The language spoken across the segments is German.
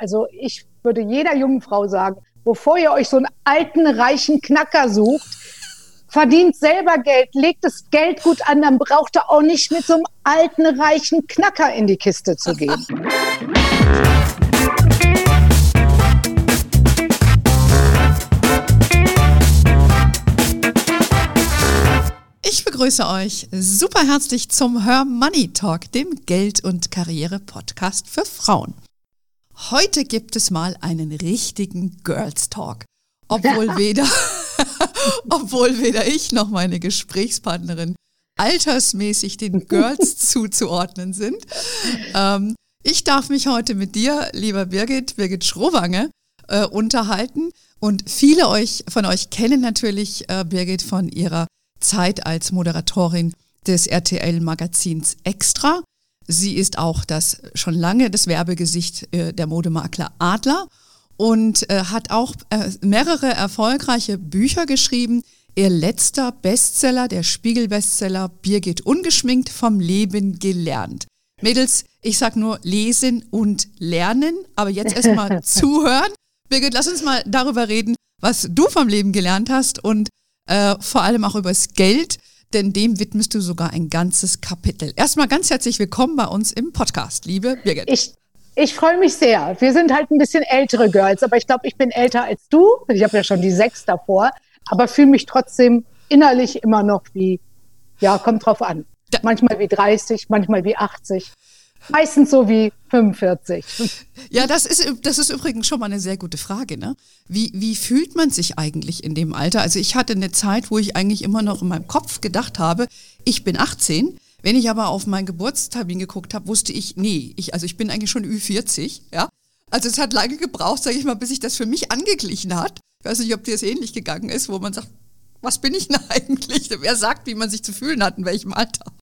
Also ich würde jeder jungen Frau sagen, bevor ihr euch so einen alten, reichen Knacker sucht, verdient selber Geld, legt das Geld gut an, dann braucht ihr auch nicht mit so einem alten, reichen Knacker in die Kiste zu gehen. Ich begrüße euch super herzlich zum Her Money Talk, dem Geld- und Karriere-Podcast für Frauen. Heute gibt es mal einen richtigen Girls Talk. Obwohl weder, obwohl weder ich noch meine Gesprächspartnerin altersmäßig den Girls zuzuordnen sind. Ähm, ich darf mich heute mit dir, lieber Birgit, Birgit Schrowange, äh, unterhalten. Und viele euch, von euch kennen natürlich äh, Birgit von ihrer Zeit als Moderatorin des RTL-Magazins Extra. Sie ist auch das schon lange das Werbegesicht äh, der Modemakler Adler und äh, hat auch äh, mehrere erfolgreiche Bücher geschrieben. Ihr letzter Bestseller, der Spiegel-Bestseller Birgit ungeschminkt vom Leben gelernt. Mädels, ich sag nur lesen und lernen, aber jetzt erstmal zuhören. Birgit, lass uns mal darüber reden, was du vom Leben gelernt hast und äh, vor allem auch übers Geld, denn dem widmest du sogar ein ganzes Kapitel. Erstmal ganz herzlich willkommen bei uns im Podcast, liebe Birgit. Ich, ich freue mich sehr. Wir sind halt ein bisschen ältere Girls, aber ich glaube, ich bin älter als du. Ich habe ja schon die sechs davor, aber fühle mich trotzdem innerlich immer noch wie, ja, kommt drauf an. Manchmal wie 30, manchmal wie 80. Meistens so wie 45. Ja, das ist, das ist übrigens schon mal eine sehr gute Frage. Ne? Wie, wie fühlt man sich eigentlich in dem Alter? Also ich hatte eine Zeit, wo ich eigentlich immer noch in meinem Kopf gedacht habe, ich bin 18. Wenn ich aber auf meinen Geburtstermin geguckt habe, wusste ich, nee, ich, also ich bin eigentlich schon Ü40, ja. Also es hat lange gebraucht, sage ich mal, bis sich das für mich angeglichen hat. Ich weiß nicht, ob dir das ähnlich gegangen ist, wo man sagt, was bin ich denn eigentlich? Wer sagt, wie man sich zu fühlen hat, in welchem Alter?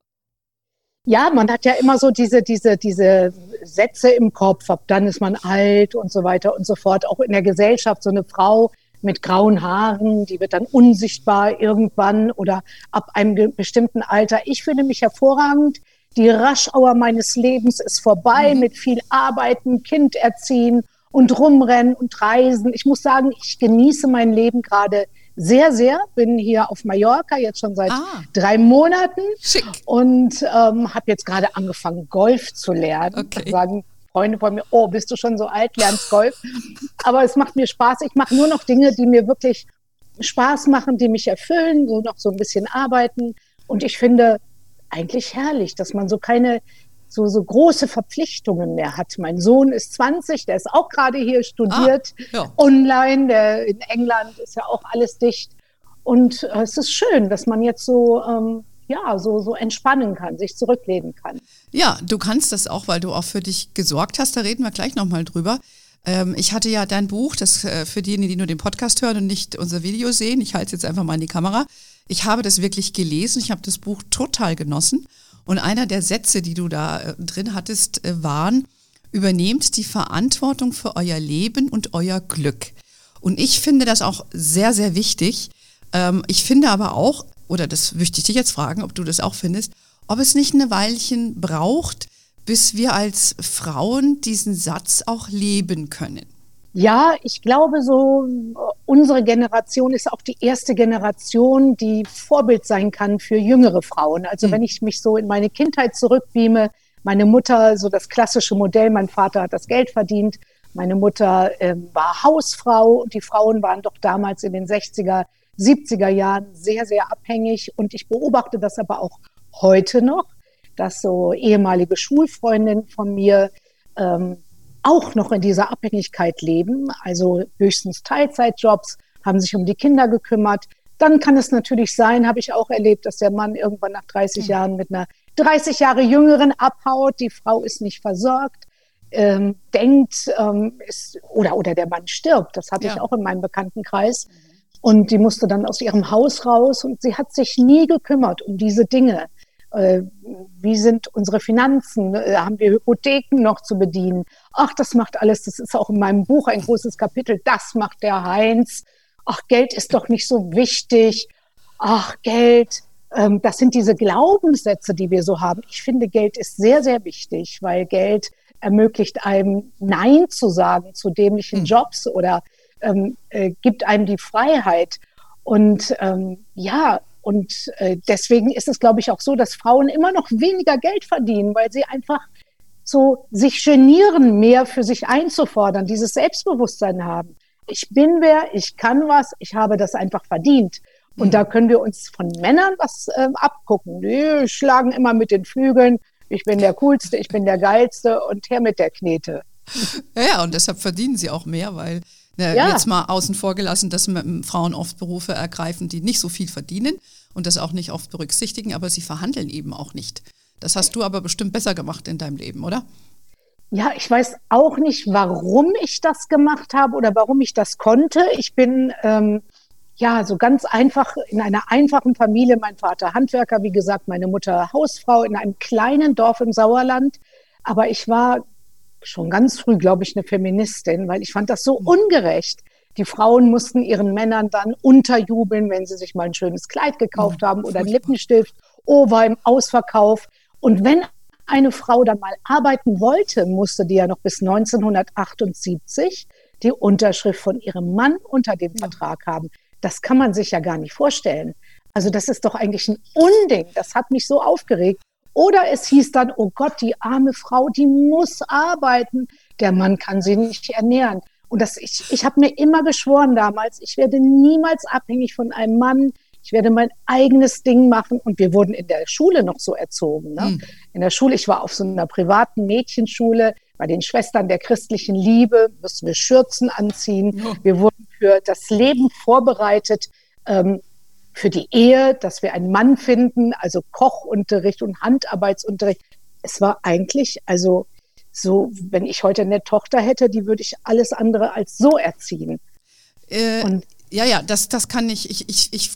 Ja, man hat ja immer so diese, diese, diese Sätze im Kopf, ab dann ist man alt und so weiter und so fort. Auch in der Gesellschaft, so eine Frau mit grauen Haaren, die wird dann unsichtbar irgendwann oder ab einem bestimmten Alter. Ich fühle mich hervorragend. Die Raschauer meines Lebens ist vorbei mhm. mit viel Arbeiten, Kind erziehen und rumrennen und reisen. Ich muss sagen, ich genieße mein Leben gerade sehr, sehr. Bin hier auf Mallorca jetzt schon seit ah. drei Monaten Schick. und ähm, habe jetzt gerade angefangen, Golf zu lernen. Okay. Sagen Freunde von mir, oh, bist du schon so alt, lernst Golf. Aber es macht mir Spaß. Ich mache nur noch Dinge, die mir wirklich Spaß machen, die mich erfüllen, so noch so ein bisschen arbeiten. Und ich finde eigentlich herrlich, dass man so keine so, so große Verpflichtungen mehr hat. Mein Sohn ist 20, der ist auch gerade hier studiert, ah, ja. online, der in England ist ja auch alles dicht. Und äh, es ist schön, dass man jetzt so, ähm, ja, so, so entspannen kann, sich zurücklehnen kann. Ja, du kannst das auch, weil du auch für dich gesorgt hast, da reden wir gleich nochmal drüber. Ähm, ich hatte ja dein Buch, das äh, für diejenigen, die nur den Podcast hören und nicht unser Video sehen, ich halte es jetzt einfach mal in die Kamera. Ich habe das wirklich gelesen, ich habe das Buch total genossen und einer der Sätze, die du da äh, drin hattest, äh, waren, übernehmt die Verantwortung für euer Leben und euer Glück. Und ich finde das auch sehr, sehr wichtig. Ähm, ich finde aber auch, oder das möchte ich dich jetzt fragen, ob du das auch findest, ob es nicht eine Weilchen braucht, bis wir als Frauen diesen Satz auch leben können. Ja, ich glaube so, unsere Generation ist auch die erste Generation, die Vorbild sein kann für jüngere Frauen. Also mhm. wenn ich mich so in meine Kindheit zurückbeame, meine Mutter, so das klassische Modell, mein Vater hat das Geld verdient, meine Mutter äh, war Hausfrau und die Frauen waren doch damals in den 60er, 70er Jahren sehr, sehr abhängig. Und ich beobachte das aber auch heute noch, dass so ehemalige Schulfreundinnen von mir ähm, auch noch in dieser Abhängigkeit leben, also höchstens Teilzeitjobs, haben sich um die Kinder gekümmert. Dann kann es natürlich sein, habe ich auch erlebt, dass der Mann irgendwann nach 30 mhm. Jahren mit einer 30 Jahre jüngeren abhaut, die Frau ist nicht versorgt, ähm, denkt, ähm, ist, oder, oder der Mann stirbt. Das hatte ja. ich auch in meinem Bekanntenkreis. Und die musste dann aus ihrem Haus raus und sie hat sich nie gekümmert um diese Dinge. Äh, wie sind unsere Finanzen? Äh, haben wir Hypotheken noch zu bedienen? Ach, das macht alles, das ist auch in meinem Buch ein großes Kapitel, das macht der Heinz. Ach, Geld ist doch nicht so wichtig. Ach, Geld, ähm, das sind diese Glaubenssätze, die wir so haben. Ich finde, Geld ist sehr, sehr wichtig, weil Geld ermöglicht einem Nein zu sagen zu dämlichen hm. Jobs oder ähm, äh, gibt einem die Freiheit. Und ähm, ja, und äh, deswegen ist es, glaube ich, auch so, dass Frauen immer noch weniger Geld verdienen, weil sie einfach so sich genieren, mehr für sich einzufordern, dieses Selbstbewusstsein haben. Ich bin wer, ich kann was, ich habe das einfach verdient. Und mhm. da können wir uns von Männern was äh, abgucken. Die schlagen immer mit den Flügeln. Ich bin der Coolste, ich bin der Geilste und her mit der Knete. Ja, und deshalb verdienen sie auch mehr, weil ja. jetzt mal außen vor gelassen, dass Frauen oft Berufe ergreifen, die nicht so viel verdienen und das auch nicht oft berücksichtigen, aber sie verhandeln eben auch nicht. Das hast du aber bestimmt besser gemacht in deinem Leben, oder? Ja, ich weiß auch nicht, warum ich das gemacht habe oder warum ich das konnte. Ich bin ähm, ja so ganz einfach in einer einfachen Familie. Mein Vater Handwerker, wie gesagt, meine Mutter Hausfrau in einem kleinen Dorf im Sauerland. Aber ich war schon ganz früh, glaube ich, eine Feministin, weil ich fand das so ungerecht. Die Frauen mussten ihren Männern dann unterjubeln, wenn sie sich mal ein schönes Kleid gekauft mhm. haben oder einen Lippenstift. Oh, war im Ausverkauf. Und wenn eine Frau dann mal arbeiten wollte, musste die ja noch bis 1978 die Unterschrift von ihrem Mann unter dem Vertrag haben. Das kann man sich ja gar nicht vorstellen. Also das ist doch eigentlich ein Unding. Das hat mich so aufgeregt. Oder es hieß dann, oh Gott, die arme Frau, die muss arbeiten. Der Mann kann sie nicht ernähren. Und das, ich, ich habe mir immer geschworen damals, ich werde niemals abhängig von einem Mann. Ich werde mein eigenes Ding machen. Und wir wurden in der Schule noch so erzogen. Ne? Mhm. In der Schule, ich war auf so einer privaten Mädchenschule. Bei den Schwestern der christlichen Liebe müssen wir Schürzen anziehen. Ja. Wir wurden für das Leben vorbereitet. Ähm, für die Ehe, dass wir einen Mann finden, also Kochunterricht und Handarbeitsunterricht. Es war eigentlich, also so, wenn ich heute eine Tochter hätte, die würde ich alles andere als so erziehen. Äh, und ja, ja, das, das kann ich, ich, ich, ich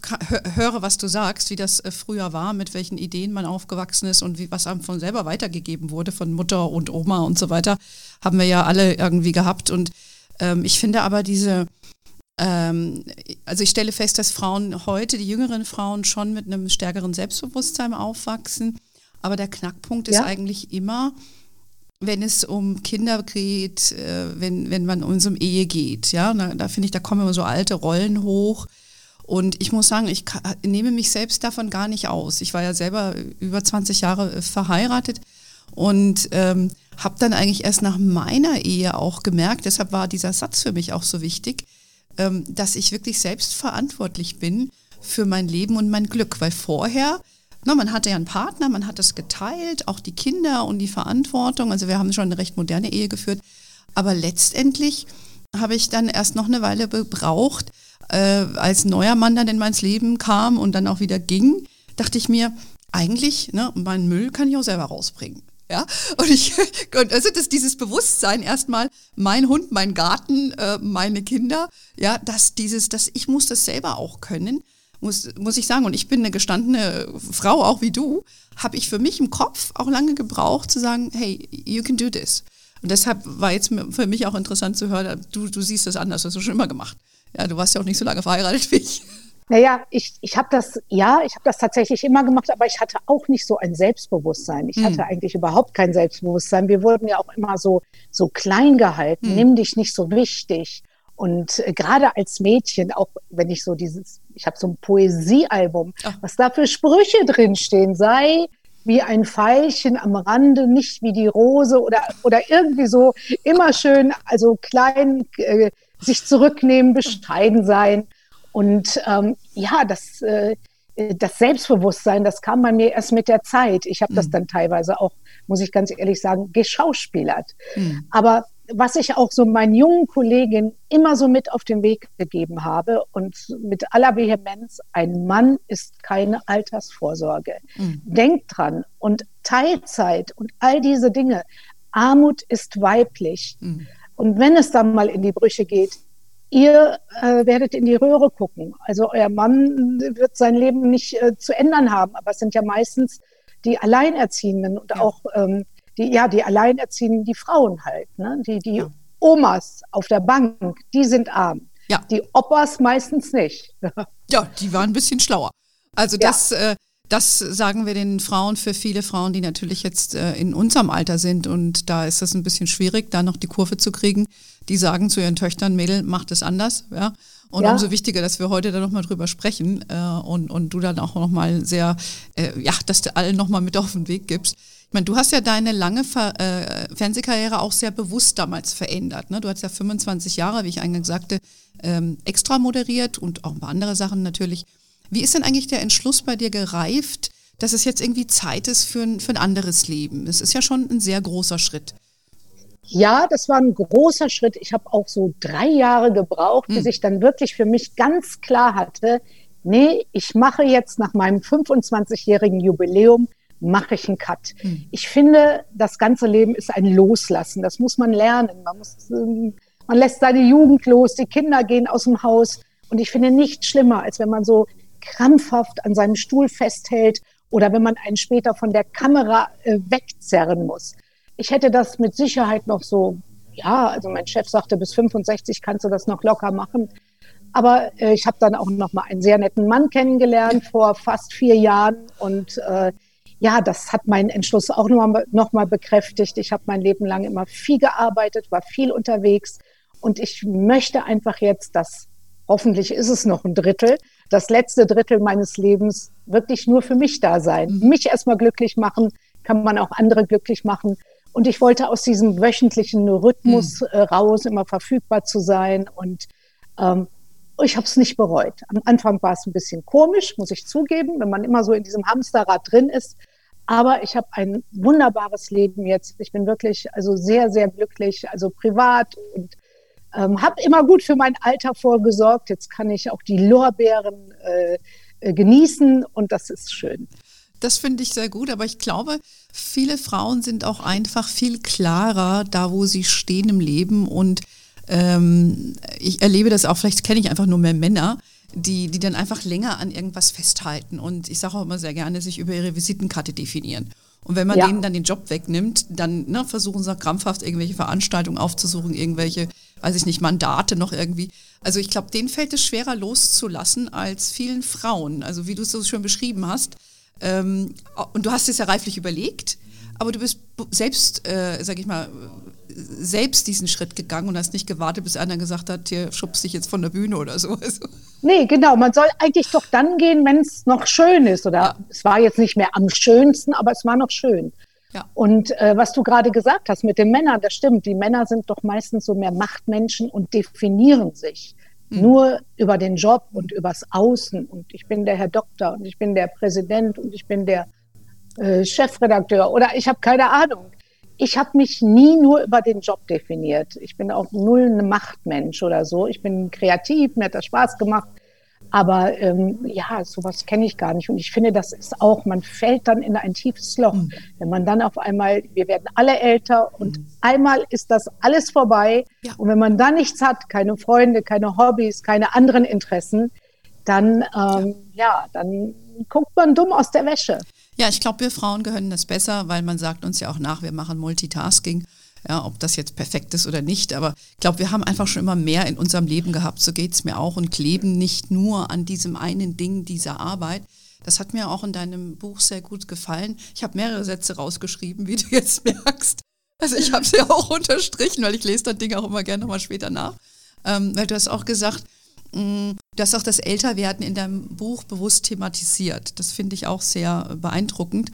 höre, was du sagst, wie das äh, früher war, mit welchen Ideen man aufgewachsen ist und wie, was einem von selber weitergegeben wurde, von Mutter und Oma und so weiter, haben wir ja alle irgendwie gehabt. Und ähm, ich finde aber diese, also ich stelle fest, dass Frauen heute, die jüngeren Frauen, schon mit einem stärkeren Selbstbewusstsein aufwachsen. Aber der Knackpunkt ist ja. eigentlich immer, wenn es um Kinder geht, äh, wenn, wenn man um so Ehe geht. Ja, da, da finde ich, da kommen immer so alte Rollen hoch. Und ich muss sagen, ich nehme mich selbst davon gar nicht aus. Ich war ja selber über 20 Jahre äh, verheiratet und ähm, habe dann eigentlich erst nach meiner Ehe auch gemerkt, deshalb war dieser Satz für mich auch so wichtig, ähm, dass ich wirklich selbst verantwortlich bin für mein Leben und mein Glück, weil vorher, na, man hatte ja einen Partner, man hat es geteilt, auch die Kinder und die Verantwortung, also wir haben schon eine recht moderne Ehe geführt, aber letztendlich habe ich dann erst noch eine Weile gebraucht, äh, als neuer Mann dann in mein Leben kam und dann auch wieder ging, dachte ich mir, eigentlich, ne, meinen Müll kann ich auch selber rausbringen. Ja, und ich, und also das, dieses Bewusstsein erstmal, mein Hund, mein Garten, äh, meine Kinder, ja, dass dieses, dass ich muss das selber auch können, muss, muss ich sagen. Und ich bin eine gestandene Frau, auch wie du, habe ich für mich im Kopf auch lange gebraucht zu sagen, hey, you can do this. Und deshalb war jetzt für mich auch interessant zu hören, du, du siehst das anders, das hast du schon immer gemacht. Ja, du warst ja auch nicht so lange verheiratet wie ich. Naja, ich, ich habe das, ja, ich habe das tatsächlich immer gemacht, aber ich hatte auch nicht so ein Selbstbewusstsein. Ich mhm. hatte eigentlich überhaupt kein Selbstbewusstsein. Wir wurden ja auch immer so, so klein gehalten. Mhm. Nimm dich nicht so wichtig. Und äh, gerade als Mädchen, auch wenn ich so dieses, ich habe so ein Poesiealbum, Ach. was da für Sprüche drinstehen, sei wie ein Veilchen am Rande, nicht wie die Rose oder, oder irgendwie so immer schön, also klein, äh, sich zurücknehmen, bescheiden sein. Und ähm, ja, das, äh, das Selbstbewusstsein, das kam bei mir erst mit der Zeit. Ich habe mhm. das dann teilweise auch, muss ich ganz ehrlich sagen, geschauspielert. Mhm. Aber was ich auch so meinen jungen Kolleginnen immer so mit auf den Weg gegeben habe und mit aller Vehemenz, ein Mann ist keine Altersvorsorge. Mhm. Denkt dran und Teilzeit und all diese Dinge. Armut ist weiblich. Mhm. Und wenn es dann mal in die Brüche geht, ihr äh, werdet in die Röhre gucken. Also euer Mann wird sein Leben nicht äh, zu ändern haben, aber es sind ja meistens die Alleinerziehenden und ja. auch ähm, die, ja, die Alleinerziehenden, die Frauen halt, ne? die, die ja. Omas auf der Bank, die sind arm. Ja. Die Opas meistens nicht. ja, die waren ein bisschen schlauer. Also das, ja. äh, Das sagen wir den Frauen für viele Frauen, die natürlich jetzt äh, in unserem Alter sind und da ist das ein bisschen schwierig, da noch die Kurve zu kriegen. Die sagen zu ihren Töchtern, Mädel, macht es anders, ja. Und ja. umso wichtiger, dass wir heute da nochmal drüber sprechen äh, und, und du dann auch nochmal sehr, äh, ja, dass du allen nochmal mit auf den Weg gibst. Ich meine, du hast ja deine lange Ver äh, Fernsehkarriere auch sehr bewusst damals verändert. Ne? Du hast ja 25 Jahre, wie ich eingangs sagte, ähm, extra moderiert und auch ein paar andere Sachen natürlich. Wie ist denn eigentlich der Entschluss bei dir gereift, dass es jetzt irgendwie Zeit ist für ein, für ein anderes Leben? Es ist ja schon ein sehr großer Schritt. Ja, das war ein großer Schritt. Ich habe auch so drei Jahre gebraucht, hm. bis ich dann wirklich für mich ganz klar hatte, nee, ich mache jetzt nach meinem 25-jährigen Jubiläum mache ich einen Cut. Hm. Ich finde, das ganze Leben ist ein Loslassen. Das muss man lernen. Man, muss, ähm, man lässt seine Jugend los, die Kinder gehen aus dem Haus. Und ich finde nichts schlimmer, als wenn man so krampfhaft an seinem Stuhl festhält oder wenn man einen später von der Kamera äh, wegzerren muss. Ich hätte das mit Sicherheit noch so, ja, also mein Chef sagte, bis 65 kannst du das noch locker machen. Aber äh, ich habe dann auch noch mal einen sehr netten Mann kennengelernt vor fast vier Jahren und äh, ja, das hat meinen Entschluss auch nochmal noch mal bekräftigt. Ich habe mein Leben lang immer viel gearbeitet, war viel unterwegs und ich möchte einfach jetzt, das hoffentlich ist es noch ein Drittel, das letzte Drittel meines Lebens wirklich nur für mich da sein. Mhm. Mich erstmal glücklich machen, kann man auch andere glücklich machen. Und ich wollte aus diesem wöchentlichen Rhythmus mhm. äh, raus, immer verfügbar zu sein. Und ähm, ich habe es nicht bereut. Am Anfang war es ein bisschen komisch, muss ich zugeben, wenn man immer so in diesem Hamsterrad drin ist. Aber ich habe ein wunderbares Leben jetzt. Ich bin wirklich also sehr, sehr glücklich, also privat und ähm, habe immer gut für mein Alter vorgesorgt. Jetzt kann ich auch die Lorbeeren äh, äh, genießen und das ist schön. Das finde ich sehr gut, aber ich glaube, viele Frauen sind auch einfach viel klarer da, wo sie stehen im Leben und ähm, ich erlebe das auch, vielleicht kenne ich einfach nur mehr Männer, die, die dann einfach länger an irgendwas festhalten und ich sage auch immer sehr gerne, sich über ihre Visitenkarte definieren. Und wenn man ja. denen dann den Job wegnimmt, dann ne, versuchen sie krampfhaft irgendwelche Veranstaltungen aufzusuchen, irgendwelche, weiß ich nicht, Mandate noch irgendwie. Also ich glaube, denen fällt es schwerer loszulassen als vielen Frauen. Also wie du es so schön beschrieben hast. Ähm, und du hast es ja reiflich überlegt, aber du bist selbst, äh, sag ich mal, selbst diesen Schritt gegangen und hast nicht gewartet, bis einer gesagt hat, hier schubst dich jetzt von der Bühne oder so. Nee, genau. Man soll eigentlich doch dann gehen, wenn es noch schön ist. Oder ja. es war jetzt nicht mehr am schönsten, aber es war noch schön. Ja. Und äh, was du gerade gesagt hast mit den Männern, das stimmt. Die Männer sind doch meistens so mehr Machtmenschen und definieren sich mhm. nur über den Job und übers Außen. Und ich bin der Herr Doktor und ich bin der Präsident und ich bin der äh, Chefredakteur oder ich habe keine Ahnung ich habe mich nie nur über den Job definiert. Ich bin auch null ein Machtmensch oder so. Ich bin kreativ, mir hat das Spaß gemacht. Aber ähm, ja, sowas kenne ich gar nicht. Und ich finde, das ist auch, man fällt dann in ein tiefes Loch. Mhm. Wenn man dann auf einmal, wir werden alle älter und mhm. einmal ist das alles vorbei. Ja. Und wenn man dann nichts hat, keine Freunde, keine Hobbys, keine anderen Interessen, dann, ähm, ja, dann guckt man dumm aus der Wäsche. Ja, ich glaube, wir Frauen gehören das besser, weil man sagt uns ja auch nach, wir machen Multitasking. Ja, ob das jetzt perfekt ist oder nicht, aber ich glaube, wir haben einfach schon immer mehr in unserem Leben gehabt, so geht es mir auch und kleben nicht nur an diesem einen Ding dieser Arbeit. Das hat mir auch in deinem Buch sehr gut gefallen. Ich habe mehrere Sätze rausgeschrieben, wie du jetzt merkst. Also ich habe sie auch unterstrichen, weil ich lese dann Dinge auch immer gerne nochmal später nach. Ähm, weil du hast auch gesagt, Mm, du hast auch das Älterwerden in deinem Buch bewusst thematisiert. Das finde ich auch sehr beeindruckend.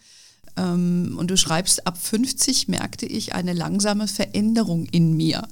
Ähm, und du schreibst, ab 50 merkte ich eine langsame Veränderung in mir.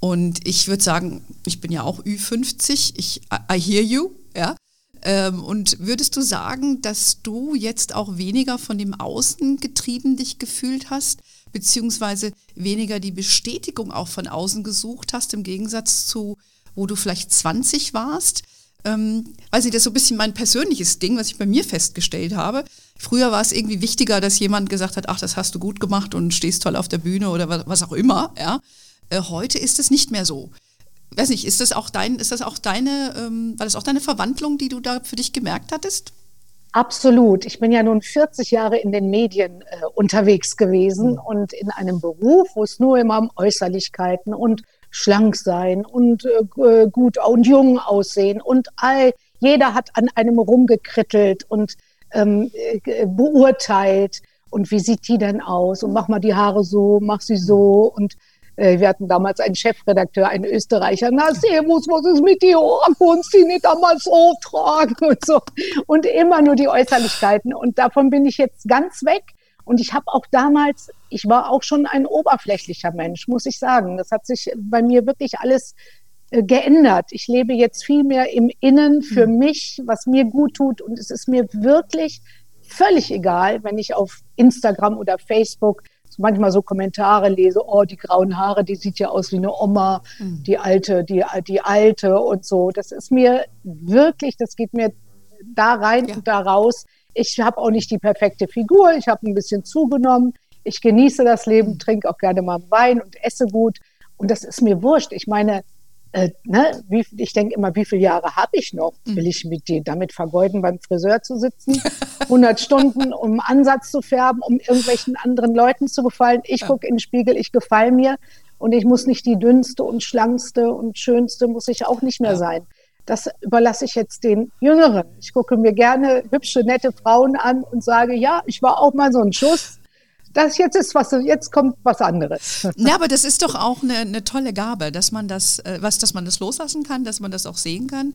Und ich würde sagen, ich bin ja auch Ü50, ich, I hear you, ja. Ähm, und würdest du sagen, dass du jetzt auch weniger von dem Außen getrieben dich gefühlt hast, beziehungsweise weniger die Bestätigung auch von außen gesucht hast, im Gegensatz zu wo du vielleicht 20 warst. Ähm, weiß nicht, das ist so ein bisschen mein persönliches Ding, was ich bei mir festgestellt habe. Früher war es irgendwie wichtiger, dass jemand gesagt hat, ach, das hast du gut gemacht und stehst toll auf der Bühne oder was, was auch immer. Ja. Äh, heute ist es nicht mehr so. Weiß nicht, ist das auch dein, ist das auch deine, ähm, war das auch deine Verwandlung, die du da für dich gemerkt hattest? Absolut. Ich bin ja nun 40 Jahre in den Medien äh, unterwegs gewesen mhm. und in einem Beruf, wo es nur immer um Äußerlichkeiten und schlank sein und äh, gut und jung aussehen und all, jeder hat an einem rumgekrittelt und ähm, äh, beurteilt. Und wie sieht die denn aus? Und mach mal die Haare so, mach sie so. Und äh, wir hatten damals einen Chefredakteur, einen Österreicher. Na, Servus, was ist mit dir? Oh, konntest du nicht damals auftragen und so. Und immer nur die Äußerlichkeiten. Und davon bin ich jetzt ganz weg. Und ich habe auch damals, ich war auch schon ein oberflächlicher Mensch, muss ich sagen. Das hat sich bei mir wirklich alles äh, geändert. Ich lebe jetzt viel mehr im Innen für mhm. mich, was mir gut tut. Und es ist mir wirklich völlig egal, wenn ich auf Instagram oder Facebook manchmal so Kommentare lese, oh, die grauen Haare, die sieht ja aus wie eine Oma, mhm. die alte, die, die alte und so. Das ist mir wirklich, das geht mir da rein ja. und da raus. Ich habe auch nicht die perfekte Figur, ich habe ein bisschen zugenommen. Ich genieße das Leben, mhm. trinke auch gerne mal Wein und esse gut. Und das ist mir wurscht. Ich meine, äh, ne, wie, ich denke immer, wie viele Jahre habe ich noch? Mhm. Will ich mit dir damit vergeuden, beim Friseur zu sitzen? 100 Stunden, um Ansatz zu färben, um irgendwelchen anderen Leuten zu gefallen. Ich gucke in den Spiegel, ich gefalle mir. Und ich muss nicht die dünnste und schlankste und schönste, muss ich auch nicht mehr sein. Das überlasse ich jetzt den Jüngeren. Ich gucke mir gerne hübsche, nette Frauen an und sage, ja, ich war auch mal so ein Schuss. Das jetzt ist was, jetzt kommt was anderes. Ja, aber das ist doch auch eine, eine tolle Gabe, dass man das, äh, was, dass man das loslassen kann, dass man das auch sehen kann.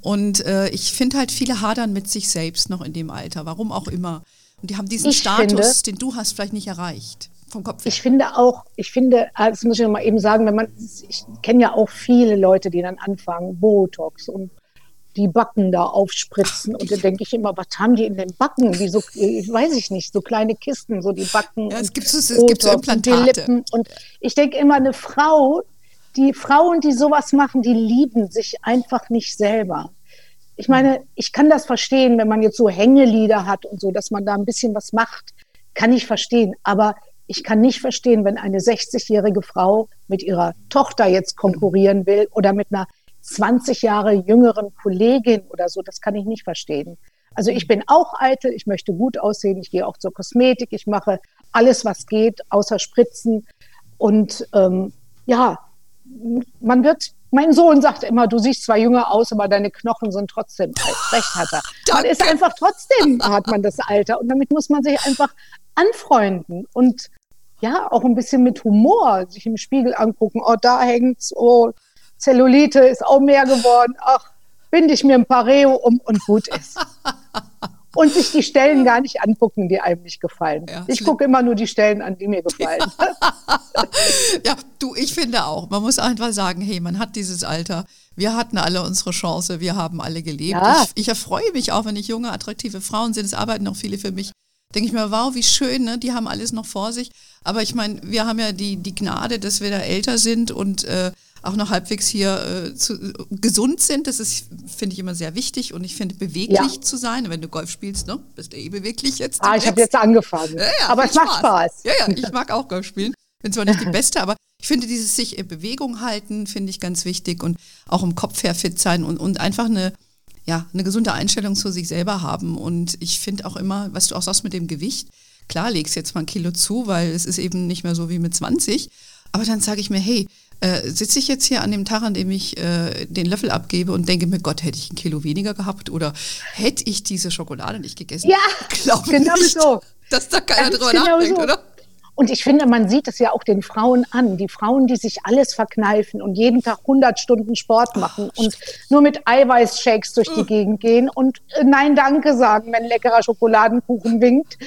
Und äh, ich finde halt, viele hadern mit sich selbst noch in dem Alter, warum auch immer. Und die haben diesen ich Status, finde, den du hast, vielleicht nicht erreicht vom Kopf her. Ich finde auch, ich finde, ah, das muss ich noch mal eben sagen, wenn man, ich kenne ja auch viele Leute, die dann anfangen, Botox und die Backen da aufspritzen. Und dann denke ich immer, was haben die in den Backen? Wie so, weiß ich nicht, so kleine Kisten, so die Backen. Ja, es gibt so, es gibt so Implantate. Und die Lippen. Und ich denke immer, eine Frau, die Frauen, die sowas machen, die lieben sich einfach nicht selber. Ich meine, ich kann das verstehen, wenn man jetzt so Hängelieder hat und so, dass man da ein bisschen was macht, kann ich verstehen. Aber ich kann nicht verstehen, wenn eine 60-jährige Frau mit ihrer Tochter jetzt konkurrieren will oder mit einer 20 Jahre jüngeren Kollegin oder so. Das kann ich nicht verstehen. Also ich bin auch eitel, ich möchte gut aussehen, ich gehe auch zur Kosmetik, ich mache alles, was geht, außer Spritzen. Und ähm, ja, man wird, mein Sohn sagt immer, du siehst zwar jünger aus, aber deine Knochen sind trotzdem alt. Recht hat er. Man ist einfach trotzdem, hat man das Alter. Und damit muss man sich einfach anfreunden. Und ja, auch ein bisschen mit Humor sich im Spiegel angucken. Oh, da hängt's, oh, Zellulite ist auch mehr geworden. Ach, binde ich mir ein Pareo um und gut ist. und sich die Stellen gar nicht angucken, die einem nicht gefallen. Ja, ich gucke immer nur die Stellen an, die mir gefallen. ja, du, ich finde auch. Man muss einfach sagen, hey, man hat dieses Alter. Wir hatten alle unsere Chance, wir haben alle gelebt. Ja. Ich, ich erfreue mich auch, wenn ich junge, attraktive Frauen sehe. Es arbeiten noch viele für mich denke ich mir, wow, wie schön, ne? die haben alles noch vor sich. Aber ich meine, wir haben ja die, die Gnade, dass wir da älter sind und äh, auch noch halbwegs hier äh, zu, gesund sind. Das ist, finde ich, immer sehr wichtig. Und ich finde, beweglich ja. zu sein, wenn du Golf spielst, ne? bist du eh beweglich jetzt. Ah, ich habe jetzt angefangen. Ja, ja, aber es macht Spaß. Ja, ja, ich mag auch Golf spielen. Bin zwar nicht die Beste, aber ich finde dieses sich in Bewegung halten, finde ich ganz wichtig und auch im Kopf her fit sein und, und einfach eine, ja, eine gesunde Einstellung zu sich selber haben. Und ich finde auch immer, was du auch sagst mit dem Gewicht, klar legst jetzt mal ein Kilo zu, weil es ist eben nicht mehr so wie mit 20. Aber dann sage ich mir, hey, äh, sitze ich jetzt hier an dem Tag, an dem ich äh, den Löffel abgebe und denke mir, Gott, hätte ich ein Kilo weniger gehabt oder hätte ich diese Schokolade nicht gegessen? Ja, glaube genau nicht, so. dass da keiner drüber genau nachdenkt, so. oder? Und ich finde, man sieht es ja auch den Frauen an. Die Frauen, die sich alles verkneifen und jeden Tag 100 Stunden Sport machen Ach, und nur mit Eiweißshakes durch die Gegend gehen und äh, Nein, danke sagen, wenn leckerer Schokoladenkuchen winkt.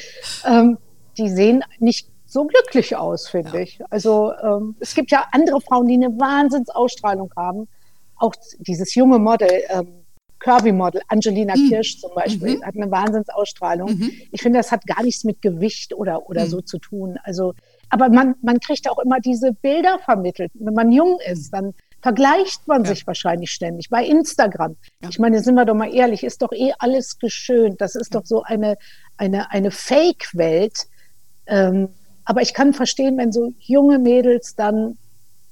Ähm, die sehen nicht so glücklich aus, finde ja. ich. Also ähm, es gibt ja andere Frauen, die eine Wahnsinnsausstrahlung haben. Auch dieses junge Model, ähm, Kirby-Model, Angelina mhm. Kirsch zum Beispiel, mhm. hat eine Wahnsinnsausstrahlung. Mhm. Ich finde, das hat gar nichts mit Gewicht oder, oder mhm. so zu tun. Also, aber man, man kriegt auch immer diese Bilder vermittelt. Wenn man jung ist, dann vergleicht man ja. sich wahrscheinlich ständig bei Instagram. Ja. Ich meine, sind wir doch mal ehrlich, ist doch eh alles geschönt. Das ist ja. doch so eine, eine, eine Fake-Welt. Ähm, aber ich kann verstehen, wenn so junge Mädels dann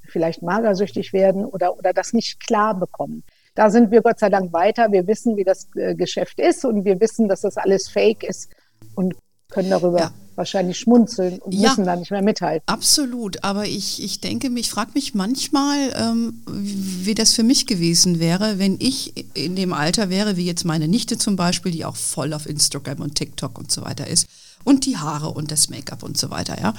vielleicht magersüchtig werden oder, oder das nicht klar bekommen. Da sind wir Gott sei Dank weiter. Wir wissen, wie das äh, Geschäft ist und wir wissen, dass das alles fake ist und können darüber ja. wahrscheinlich schmunzeln und ja, müssen da nicht mehr mithalten. Absolut, aber ich, ich denke, ich frage mich manchmal, ähm, wie das für mich gewesen wäre, wenn ich in dem Alter wäre, wie jetzt meine Nichte zum Beispiel, die auch voll auf Instagram und TikTok und so weiter ist. Und die Haare und das Make-up und so weiter, ja.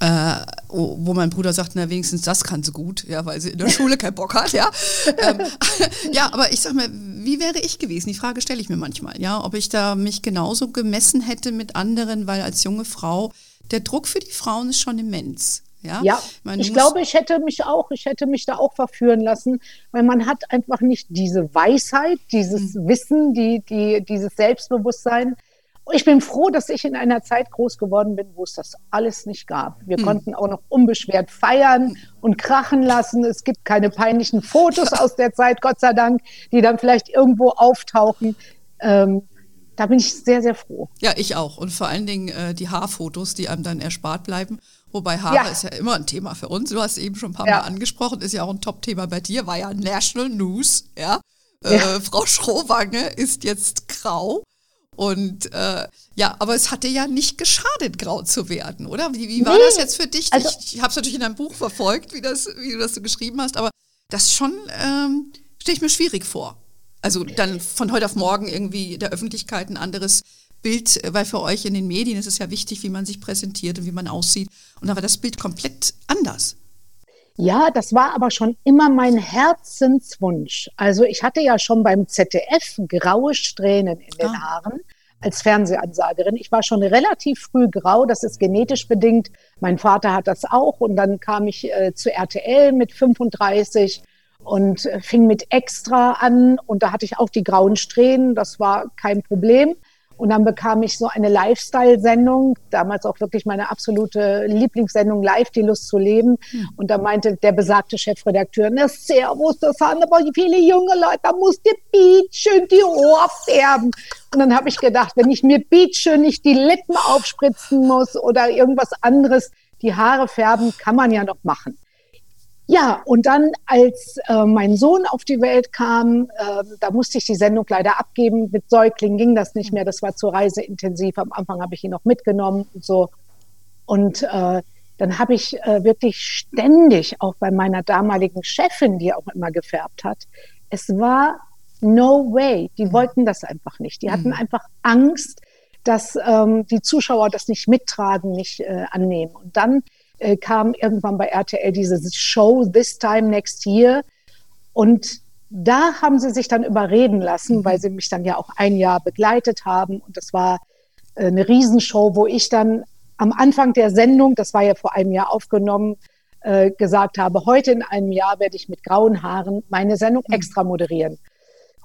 Äh, wo mein Bruder sagt, na wenigstens das kann sie gut, ja, weil sie in der Schule keinen Bock hat, ja. ähm, ja, aber ich sag mal, wie wäre ich gewesen? Die Frage stelle ich mir manchmal, ja, ob ich da mich genauso gemessen hätte mit anderen, weil als junge Frau der Druck für die Frauen ist schon immens. Ja, ja ich, ich glaube, ich hätte mich auch, ich hätte mich da auch verführen lassen, weil man hat einfach nicht diese Weisheit, dieses mhm. Wissen, die, die, dieses Selbstbewusstsein, ich bin froh, dass ich in einer Zeit groß geworden bin, wo es das alles nicht gab. Wir hm. konnten auch noch unbeschwert feiern und krachen lassen. Es gibt keine peinlichen Fotos aus der Zeit, Gott sei Dank, die dann vielleicht irgendwo auftauchen. Ähm, da bin ich sehr, sehr froh. Ja, ich auch. Und vor allen Dingen äh, die Haarfotos, die einem dann erspart bleiben. Wobei Haare ja. ist ja immer ein Thema für uns. Du hast eben schon ein paar ja. Mal angesprochen, ist ja auch ein Top-Thema bei dir, war ja National News, ja. Äh, Frau Schrowange ist jetzt grau. Und äh, ja, aber es hatte ja nicht geschadet, grau zu werden, oder? Wie, wie war nee, das jetzt für dich? Also, ich ich habe es natürlich in deinem Buch verfolgt, wie, das, wie du das so geschrieben hast, aber das schon ähm, stelle ich mir schwierig vor. Also dann von heute auf morgen irgendwie der Öffentlichkeit ein anderes Bild, weil für euch in den Medien ist es ja wichtig, wie man sich präsentiert und wie man aussieht. Und da war das Bild komplett anders. Ja, das war aber schon immer mein Herzenswunsch. Also ich hatte ja schon beim ZDF graue Strähnen in den ah. Haaren als Fernsehansagerin. Ich war schon relativ früh grau, das ist genetisch bedingt. Mein Vater hat das auch und dann kam ich äh, zu RTL mit 35 und äh, fing mit Extra an und da hatte ich auch die grauen Strähnen, das war kein Problem. Und dann bekam ich so eine Lifestyle-Sendung, damals auch wirklich meine absolute Lieblingssendung, Live, die Lust zu leben. Hm. Und da meinte der besagte Chefredakteur, na servus, das haben aber viele junge Leute, da muss der Beat schön die Ohr färben. Und dann habe ich gedacht, wenn ich mir Beat schön nicht die Lippen aufspritzen muss oder irgendwas anderes, die Haare färben, kann man ja noch machen. Ja, und dann, als äh, mein Sohn auf die Welt kam, äh, da musste ich die Sendung leider abgeben. Mit Säugling ging das nicht mehr. Das war zu reiseintensiv. Am Anfang habe ich ihn noch mitgenommen und so. Und äh, dann habe ich äh, wirklich ständig, auch bei meiner damaligen Chefin, die auch immer gefärbt hat, es war no way. Die mhm. wollten das einfach nicht. Die hatten mhm. einfach Angst, dass ähm, die Zuschauer das nicht mittragen, nicht äh, annehmen. Und dann äh, kam irgendwann bei RTL diese Show This Time Next Year. Und da haben sie sich dann überreden lassen, mhm. weil sie mich dann ja auch ein Jahr begleitet haben. Und das war äh, eine Riesenshow, wo ich dann am Anfang der Sendung, das war ja vor einem Jahr aufgenommen, äh, gesagt habe, heute in einem Jahr werde ich mit grauen Haaren meine Sendung mhm. extra moderieren.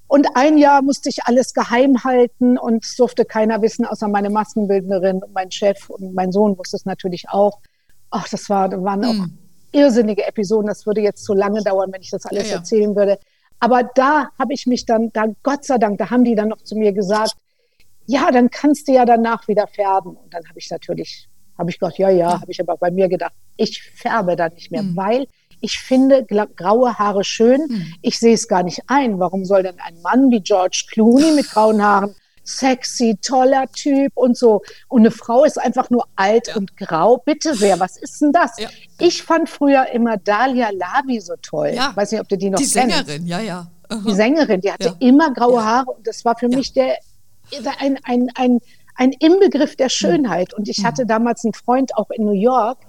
Und ein Jahr musste ich alles geheim halten und durfte keiner wissen, außer meine Maskenbildnerin und mein Chef und mein Sohn wusste es natürlich auch ach, das war, waren auch mm. irrsinnige Episoden. Das würde jetzt zu lange dauern, wenn ich das alles ja, ja. erzählen würde. Aber da habe ich mich dann, da Gott sei Dank, da haben die dann noch zu mir gesagt, ja, dann kannst du ja danach wieder färben. Und dann habe ich natürlich, habe ich gedacht, ja, ja, ja. habe ich aber bei mir gedacht, ich färbe da nicht mehr, mhm. weil ich finde graue Haare schön. Mhm. Ich sehe es gar nicht ein. Warum soll denn ein Mann wie George Clooney mit grauen Haaren sexy, toller Typ und so. Und eine Frau ist einfach nur alt ja. und grau. Bitte sehr, was ist denn das? Ja. Ich fand früher immer Dalia Lavi so toll. Ja. Weiß nicht, ob du die noch die kennst. Die Sängerin, ja, ja. Aha. Die Sängerin, die hatte immer graue Haare und das war für mich der, ein, ein, ein, ein Inbegriff der Schönheit. Und ich mhm. hatte damals einen Freund auch in New York,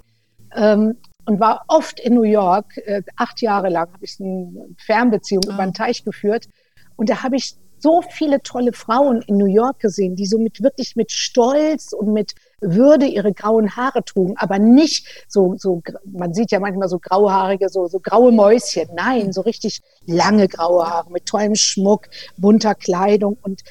ähm, und war oft in New York. Äh, acht Jahre lang habe ich eine Fernbeziehung oh. über den Teich geführt. Und da habe ich so viele tolle Frauen in New York gesehen, die so mit wirklich mit Stolz und mit Würde ihre grauen Haare trugen, aber nicht so, so, man sieht ja manchmal so grauhaarige, so, so graue Mäuschen. Nein, so richtig lange graue Haare mit tollem Schmuck, bunter Kleidung und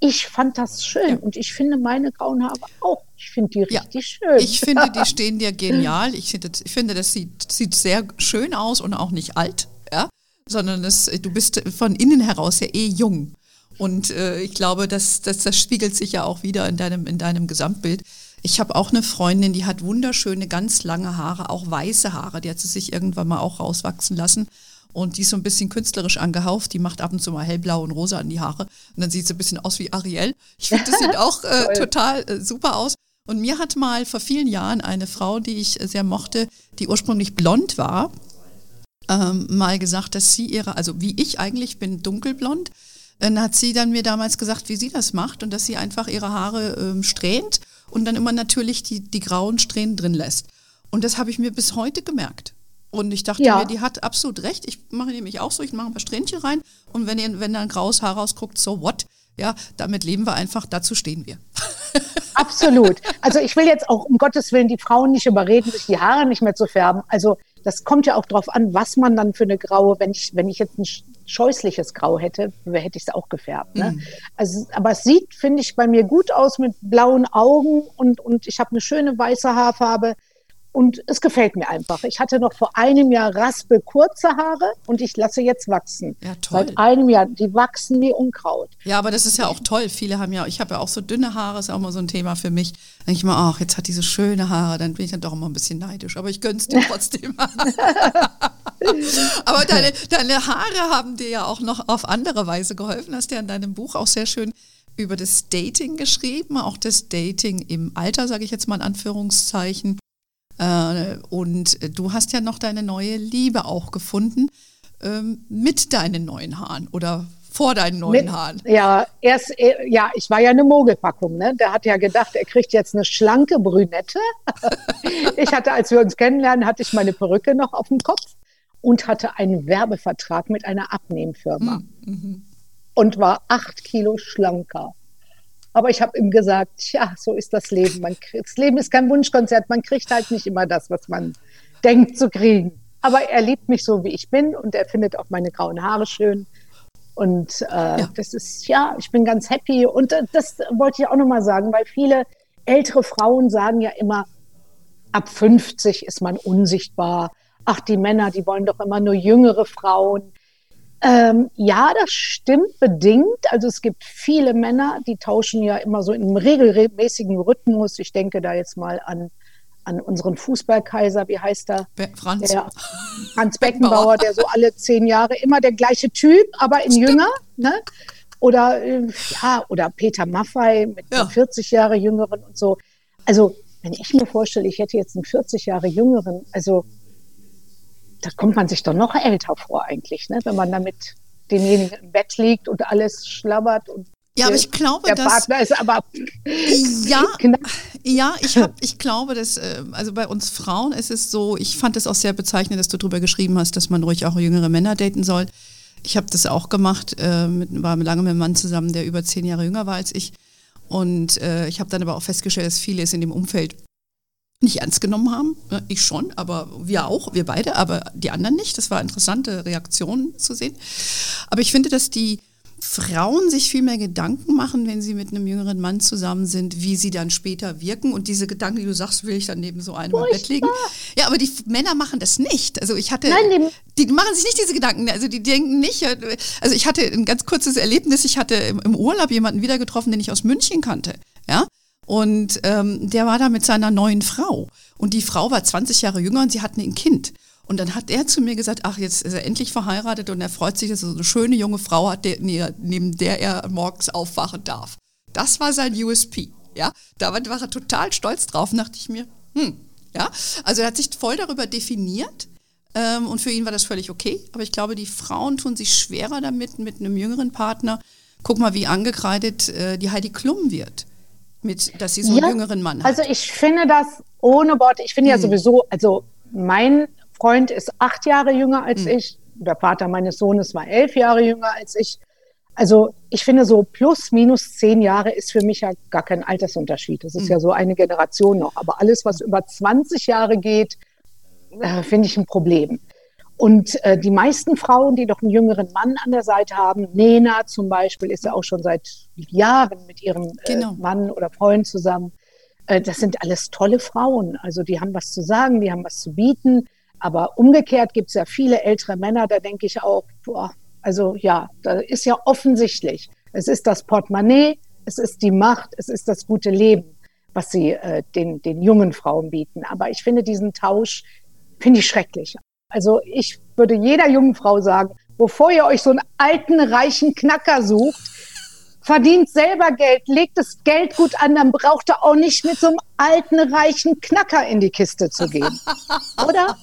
ich fand das schön ja. und ich finde meine grauen Haare auch. Ich finde die richtig ja. schön. Ich finde, die stehen dir genial. Ich finde, ich finde das sieht, sieht sehr schön aus und auch nicht alt, ja? sondern das, du bist von innen heraus ja eh jung. Und äh, ich glaube, das, das, das spiegelt sich ja auch wieder in deinem, in deinem Gesamtbild. Ich habe auch eine Freundin, die hat wunderschöne, ganz lange Haare, auch weiße Haare. Die hat sie sich irgendwann mal auch rauswachsen lassen. Und die ist so ein bisschen künstlerisch angehaucht. Die macht ab und zu mal hellblau und rosa an die Haare. Und dann sieht sie ein bisschen aus wie Ariel. Ich finde, das sieht auch äh, total äh, super aus. Und mir hat mal vor vielen Jahren eine Frau, die ich sehr mochte, die ursprünglich blond war, ähm, mal gesagt, dass sie ihre, also wie ich eigentlich bin dunkelblond, dann hat sie dann mir damals gesagt, wie sie das macht und dass sie einfach ihre Haare ähm, strähnt und dann immer natürlich die, die grauen Strähnen drin lässt. Und das habe ich mir bis heute gemerkt. Und ich dachte ja. mir, die hat absolut recht. Ich mache nämlich auch so, ich mache ein paar Strähnchen rein und wenn, ihr, wenn da ein graues Haar rausguckt, so what? Ja, damit leben wir einfach, dazu stehen wir. Absolut. Also ich will jetzt auch um Gottes Willen die Frauen nicht überreden, sich die Haare nicht mehr zu färben. Also das kommt ja auch darauf an, was man dann für eine graue, wenn ich, wenn ich jetzt ein scheußliches Grau hätte, hätte ich es auch gefärbt. Ne? Mhm. Also, aber es sieht, finde ich, bei mir gut aus mit blauen Augen und, und ich habe eine schöne weiße Haarfarbe. Und es gefällt mir einfach. Ich hatte noch vor einem Jahr raspelkurze Haare und ich lasse jetzt wachsen. Ja, toll. Seit einem Jahr. Die wachsen wie Unkraut. Ja, aber das ist ja auch toll. Viele haben ja, ich habe ja auch so dünne Haare, ist auch mal so ein Thema für mich. Dann denke ich mal, ach, jetzt hat diese schöne Haare, dann bin ich dann doch immer ein bisschen neidisch. Aber ich gönn's dir trotzdem. aber deine, deine Haare haben dir ja auch noch auf andere Weise geholfen. Hast ja in deinem Buch auch sehr schön über das Dating geschrieben, auch das Dating im Alter, sage ich jetzt mal in Anführungszeichen. Äh, und du hast ja noch deine neue Liebe auch gefunden ähm, mit deinen neuen Haaren oder vor deinen neuen mit, Haaren. Ja, erst, äh, ja, ich war ja eine Mogelpackung. Ne? Der hat ja gedacht, er kriegt jetzt eine schlanke Brünette. ich hatte, als wir uns kennenlernen, hatte ich meine Perücke noch auf dem Kopf und hatte einen Werbevertrag mit einer Abnehmfirma hm, mhm. und war acht Kilo schlanker. Aber ich habe ihm gesagt, ja, so ist das Leben. Man, das Leben ist kein Wunschkonzert. Man kriegt halt nicht immer das, was man denkt zu kriegen. Aber er liebt mich so, wie ich bin und er findet auch meine grauen Haare schön. Und äh, ja. das ist, ja, ich bin ganz happy. Und äh, das wollte ich auch nochmal sagen, weil viele ältere Frauen sagen ja immer, ab 50 ist man unsichtbar. Ach, die Männer, die wollen doch immer nur jüngere Frauen. Ähm, ja, das stimmt bedingt. Also es gibt viele Männer, die tauschen ja immer so in einem regelmäßigen Rhythmus. Ich denke da jetzt mal an, an unseren Fußballkaiser, wie heißt er? Be Franz. Der, Franz Beckenbauer, der so alle zehn Jahre immer der gleiche Typ, aber in stimmt. jünger. Ne? Oder, äh, ja, oder Peter Maffei mit ja. 40 Jahre Jüngeren und so. Also, wenn ich mir vorstelle, ich hätte jetzt einen 40 Jahre Jüngeren, also da kommt man sich doch noch älter vor eigentlich, ne? wenn man da mit demjenigen im Bett liegt und alles schlabbert und ja, aber ich glaube, der dass, Partner ist aber ja, ja, ich hab, ich glaube, dass äh, also bei uns Frauen ist es so. Ich fand es auch sehr bezeichnend, dass du darüber geschrieben hast, dass man ruhig auch jüngere Männer daten soll. Ich habe das auch gemacht, äh, mit, war lange mit einem Mann zusammen, der über zehn Jahre jünger war als ich. Und äh, ich habe dann aber auch festgestellt, dass viele es in dem Umfeld nicht ernst genommen haben. Ich schon, aber wir auch, wir beide, aber die anderen nicht. Das war interessante Reaktionen zu sehen. Aber ich finde, dass die Frauen sich viel mehr Gedanken machen, wenn sie mit einem jüngeren Mann zusammen sind, wie sie dann später wirken. Und diese Gedanken, die du sagst, will ich dann neben so einem im Bett liegen. Ja, aber die Männer machen das nicht. Also ich hatte, Nein, die machen sich nicht diese Gedanken. Also die denken nicht. Also ich hatte ein ganz kurzes Erlebnis. Ich hatte im Urlaub jemanden wieder getroffen, den ich aus München kannte. Ja, und ähm, der war da mit seiner neuen Frau. Und die Frau war 20 Jahre jünger und sie hatten ein Kind. Und dann hat er zu mir gesagt, ach, jetzt ist er endlich verheiratet und er freut sich, dass er so eine schöne junge Frau hat, der, neben der er morgens aufwachen darf. Das war sein USP. Ja, da war, er total stolz drauf, dachte ich mir, hm, ja. Also er hat sich voll darüber definiert ähm, und für ihn war das völlig okay. Aber ich glaube, die Frauen tun sich schwerer damit, mit einem jüngeren Partner. Guck mal, wie angekreidet äh, die Heidi Klum wird mit, dass sie so einen jüngeren Mann hat. Also ich finde das ohne Worte, ich finde hm. ja sowieso, also mein Freund ist acht Jahre jünger als hm. ich, der Vater meines Sohnes war elf Jahre jünger als ich. Also ich finde so plus minus zehn Jahre ist für mich ja gar kein Altersunterschied. Das ist hm. ja so eine Generation noch. Aber alles, was über 20 Jahre geht, äh, finde ich ein Problem. Und äh, die meisten Frauen, die doch einen jüngeren Mann an der Seite haben, Nena zum Beispiel, ist ja auch schon seit Jahren mit ihrem äh, genau. Mann oder Freund zusammen. Äh, das sind alles tolle Frauen. Also die haben was zu sagen, die haben was zu bieten. Aber umgekehrt gibt es ja viele ältere Männer, da denke ich auch, boah, also ja, da ist ja offensichtlich, es ist das Portemonnaie, es ist die Macht, es ist das gute Leben, was sie äh, den, den jungen Frauen bieten. Aber ich finde diesen Tausch, finde ich schrecklich. Also ich würde jeder jungen Frau sagen, bevor ihr euch so einen alten, reichen Knacker sucht, verdient selber Geld, legt das Geld gut an, dann braucht ihr auch nicht mit so einem alten, reichen Knacker in die Kiste zu gehen. Oder?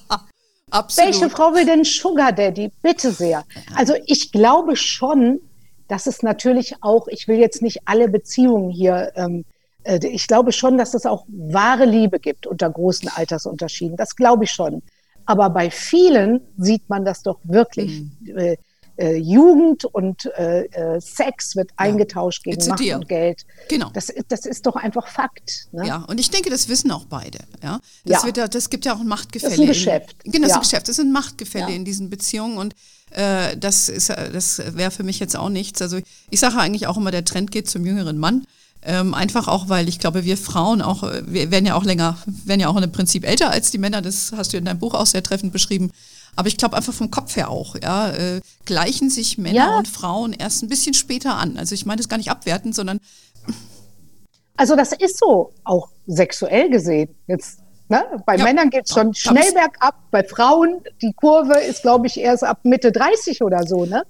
Absolut. Welche Frau will denn Sugar Daddy? Bitte sehr. Also ich glaube schon, dass es natürlich auch, ich will jetzt nicht alle Beziehungen hier, ähm, äh, ich glaube schon, dass es auch wahre Liebe gibt unter großen Altersunterschieden. Das glaube ich schon. Aber bei vielen sieht man das doch wirklich. Mhm. Äh, äh, Jugend und äh, äh, Sex wird ja. eingetauscht gegen Macht und Geld. Genau. Das, das ist doch einfach Fakt. Ne? Ja, und ich denke, das wissen auch beide. Ja, das, ja. Wird, das gibt ja auch ein Machtgefälle. Das ist ein Geschäft. In, genau, das ja. ist ein Geschäft. Das sind Machtgefälle in diesen Beziehungen und äh, das ist, das wäre für mich jetzt auch nichts. Also ich sage eigentlich auch immer, der Trend geht zum jüngeren Mann. Ähm, einfach auch, weil ich glaube, wir Frauen auch, äh, wir werden ja auch länger, werden ja auch im Prinzip älter als die Männer. Das hast du in deinem Buch auch sehr treffend beschrieben. Aber ich glaube einfach vom Kopf her auch, ja, äh, gleichen sich Männer ja. und Frauen erst ein bisschen später an. Also ich meine das gar nicht abwerten, sondern also das ist so, auch sexuell gesehen. Jetzt, ne? Bei ja. Männern geht es schon schnell bergab, bei Frauen, die Kurve ist, glaube ich, erst ab Mitte 30 oder so. Ne?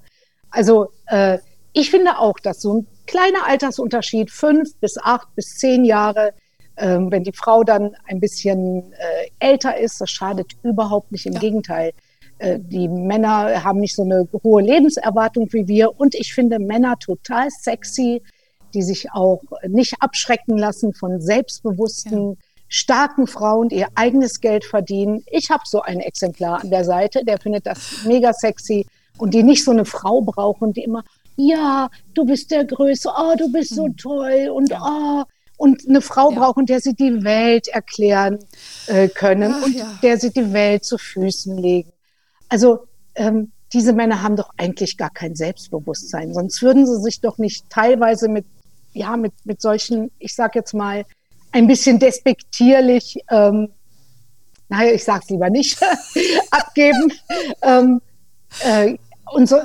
Also äh, ich finde auch, dass so ein kleiner Altersunterschied, fünf bis acht bis zehn Jahre, ähm, wenn die Frau dann ein bisschen äh, älter ist, das schadet überhaupt nicht. Im ja. Gegenteil. Äh, die Männer haben nicht so eine hohe Lebenserwartung wie wir. Und ich finde Männer total sexy, die sich auch nicht abschrecken lassen von selbstbewussten, ja. starken Frauen, die ihr eigenes Geld verdienen. Ich habe so ein Exemplar an der Seite, der findet das mega sexy und die nicht so eine Frau brauchen, die immer, ja, du bist der Größte, oh, du bist so hm. toll und ja. oh, und eine Frau ja. brauchen, der sie die Welt erklären äh, können Ach, und ja. der sie die Welt zu Füßen legen. Also ähm, diese Männer haben doch eigentlich gar kein Selbstbewusstsein, sonst würden sie sich doch nicht teilweise mit ja mit mit solchen, ich sag jetzt mal ein bisschen despektierlich, ähm, naja, ich sag's lieber nicht, abgeben. ähm, äh, und so,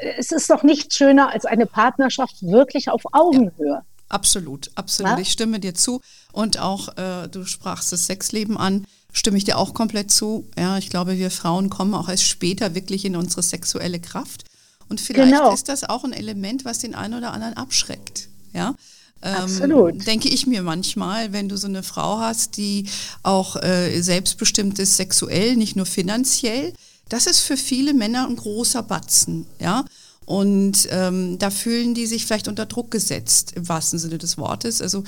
es ist doch nicht schöner als eine Partnerschaft wirklich auf Augenhöhe. Ja. Absolut, absolut. Ja? Ich stimme dir zu. Und auch, äh, du sprachst das Sexleben an, stimme ich dir auch komplett zu. Ja, ich glaube, wir Frauen kommen auch erst später wirklich in unsere sexuelle Kraft. Und vielleicht genau. ist das auch ein Element, was den einen oder anderen abschreckt. Ja. Ähm, Absolut. Denke ich mir manchmal, wenn du so eine Frau hast, die auch äh, selbstbestimmt ist sexuell, nicht nur finanziell, das ist für viele Männer ein großer Batzen. Ja. Und ähm, da fühlen die sich vielleicht unter Druck gesetzt, im wahrsten Sinne des Wortes. Also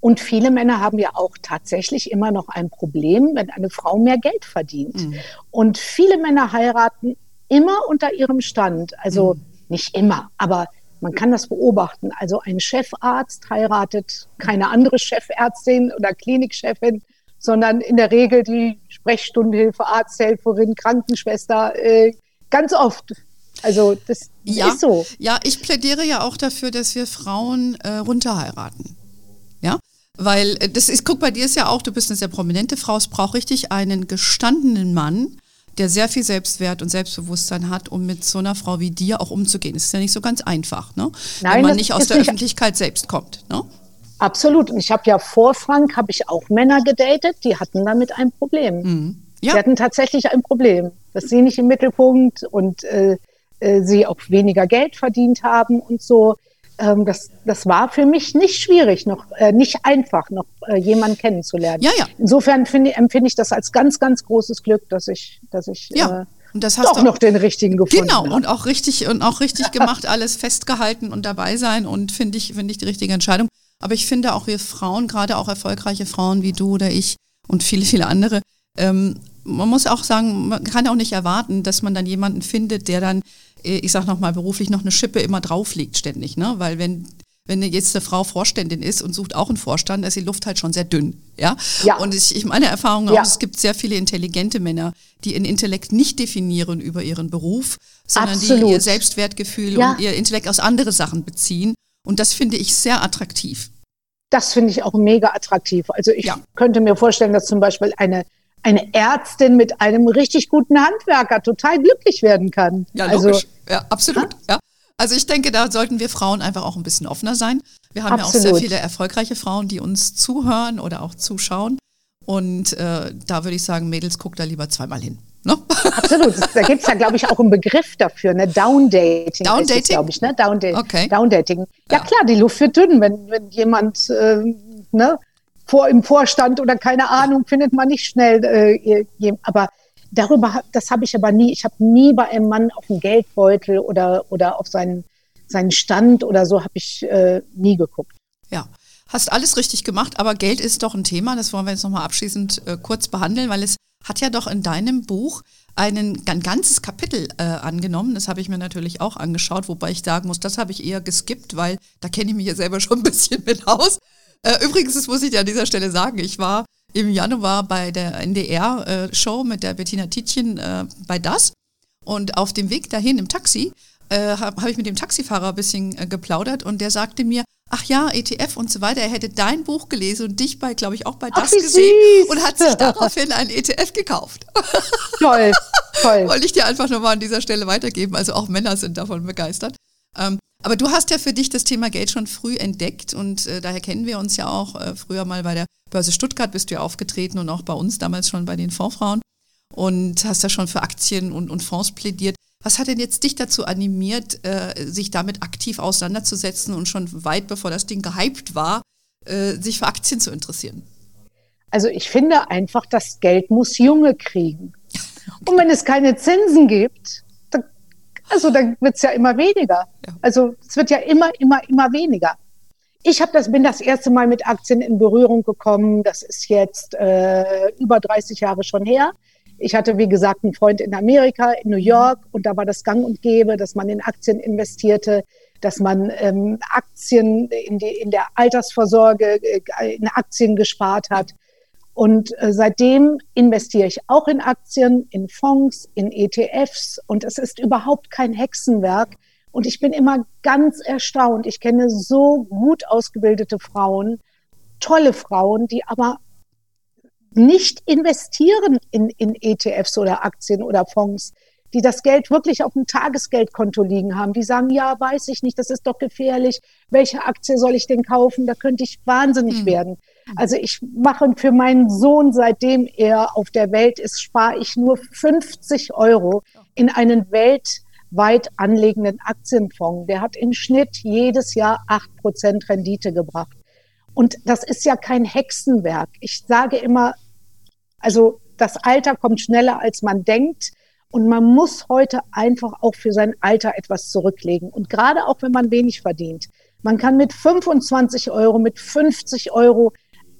und viele Männer haben ja auch tatsächlich immer noch ein Problem, wenn eine Frau mehr Geld verdient. Mhm. Und viele Männer heiraten immer unter ihrem Stand. Also mhm. nicht immer, aber man kann das beobachten. Also ein Chefarzt heiratet keine andere Chefärztin oder Klinikchefin, sondern in der Regel die Sprechstundenhilfe, Arzthelferin, Krankenschwester, äh, ganz oft. Also das ja, ist so. Ja, ich plädiere ja auch dafür, dass wir Frauen äh, runterheiraten. Ja, weil äh, das ist, guck, bei dir ist ja auch, du bist eine sehr prominente Frau, es braucht richtig einen gestandenen Mann, der sehr viel Selbstwert und Selbstbewusstsein hat, um mit so einer Frau wie dir auch umzugehen. Das ist ja nicht so ganz einfach, ne? Nein, Wenn man nicht aus der nicht Öffentlichkeit selbst kommt, ne? Absolut. Und ich habe ja vor Frank, habe ich auch Männer gedatet, die hatten damit ein Problem. Mhm. Ja. Die hatten tatsächlich ein Problem, dass sie nicht im Mittelpunkt und äh, äh, sie auch weniger Geld verdient haben und so. Ähm, das, das war für mich nicht schwierig, noch äh, nicht einfach, noch äh, jemanden kennenzulernen. Ja, ja. Insofern finde, empfinde ich das als ganz, ganz großes Glück, dass ich, dass ich ja. Äh, und das hast doch noch den richtigen gefunden. Genau, und auch richtig und auch richtig gemacht, alles festgehalten und dabei sein und finde ich, finde ich die richtige Entscheidung. Aber ich finde auch wir Frauen, gerade auch erfolgreiche Frauen wie du oder ich und viele, viele andere, ähm, man muss auch sagen, man kann auch nicht erwarten, dass man dann jemanden findet, der dann, äh, ich sag nochmal beruflich, noch eine Schippe immer drauf liegt ständig, ne? Weil wenn wenn jetzt eine Frau Vorständin ist und sucht auch einen Vorstand, ist die Luft halt schon sehr dünn. Ja. ja. Und ich, ich meine Erfahrung ja. auch, es gibt sehr viele intelligente Männer, die ihren Intellekt nicht definieren über ihren Beruf, sondern Absolut. die ihr Selbstwertgefühl ja. und ihr Intellekt aus andere Sachen beziehen. Und das finde ich sehr attraktiv. Das finde ich auch mega attraktiv. Also ich könnte mir vorstellen, dass zum Beispiel eine eine Ärztin mit einem richtig guten Handwerker total glücklich werden kann. Ja, also, logisch. Ja, absolut. Ja. Also ich denke, da sollten wir Frauen einfach auch ein bisschen offener sein. Wir haben absolut. ja auch sehr viele erfolgreiche Frauen, die uns zuhören oder auch zuschauen. Und äh, da würde ich sagen, Mädels, guckt da lieber zweimal hin. Ne? Absolut. Da gibt es ja, glaube ich, auch einen Begriff dafür, ne? Downdating. Downdating? glaube ich, ne? Downdating. Okay. Downdating. Ja, ja, klar, die Luft wird dünn, wenn, wenn jemand äh, ne, vor im Vorstand oder keine Ahnung, findet man nicht schnell. Äh, aber darüber, das habe ich aber nie. Ich habe nie bei einem Mann auf den Geldbeutel oder, oder auf seinen, seinen Stand oder so habe ich äh, nie geguckt. Ja. Hast alles richtig gemacht, aber Geld ist doch ein Thema, das wollen wir jetzt nochmal abschließend äh, kurz behandeln, weil es hat ja doch in deinem Buch einen, ein ganzes Kapitel äh, angenommen. Das habe ich mir natürlich auch angeschaut, wobei ich sagen muss, das habe ich eher geskippt, weil da kenne ich mich ja selber schon ein bisschen mit aus. Äh, übrigens, das muss ich dir an dieser Stelle sagen, ich war im Januar bei der NDR-Show äh, mit der Bettina Tietjen äh, bei Das und auf dem Weg dahin im Taxi äh, habe hab ich mit dem Taxifahrer ein bisschen äh, geplaudert und der sagte mir, ach ja, ETF und so weiter, er hätte dein Buch gelesen und dich bei, glaube ich, auch bei das gesehen süß. und hat sich daraufhin ein ETF gekauft. Toll, toll. Wollte ich dir einfach nochmal an dieser Stelle weitergeben. Also auch Männer sind davon begeistert. Ähm, aber du hast ja für dich das Thema Geld schon früh entdeckt und äh, daher kennen wir uns ja auch. Äh, früher mal bei der Börse Stuttgart bist du ja aufgetreten und auch bei uns damals schon bei den Fondsfrauen und hast ja schon für Aktien und, und Fonds plädiert. Was hat denn jetzt dich dazu animiert, äh, sich damit aktiv auseinanderzusetzen und schon weit bevor das Ding gehypt war, äh, sich für Aktien zu interessieren? Also ich finde einfach, das Geld muss Junge kriegen. Und wenn es keine Zinsen gibt, dann, also dann wird es ja immer weniger. Ja. Also es wird ja immer, immer, immer weniger. Ich habe das, bin das erste Mal mit Aktien in Berührung gekommen. Das ist jetzt äh, über 30 Jahre schon her. Ich hatte, wie gesagt, einen Freund in Amerika, in New York, und da war das gang und gäbe, dass man in Aktien investierte, dass man ähm, Aktien in, die, in der Altersvorsorge äh, in Aktien gespart hat. Und äh, seitdem investiere ich auch in Aktien, in Fonds, in ETFs und es ist überhaupt kein Hexenwerk. Und ich bin immer ganz erstaunt. Ich kenne so gut ausgebildete Frauen, tolle Frauen, die aber nicht investieren in, in ETFs oder Aktien oder Fonds, die das Geld wirklich auf dem Tagesgeldkonto liegen haben, die sagen, ja, weiß ich nicht, das ist doch gefährlich, welche Aktie soll ich denn kaufen, da könnte ich wahnsinnig mhm. werden. Also ich mache für meinen Sohn, seitdem er auf der Welt ist, spare ich nur 50 Euro in einen weltweit anlegenden Aktienfonds. Der hat im Schnitt jedes Jahr acht Prozent Rendite gebracht. Und das ist ja kein Hexenwerk. Ich sage immer, also das Alter kommt schneller, als man denkt. Und man muss heute einfach auch für sein Alter etwas zurücklegen. Und gerade auch, wenn man wenig verdient. Man kann mit 25 Euro, mit 50 Euro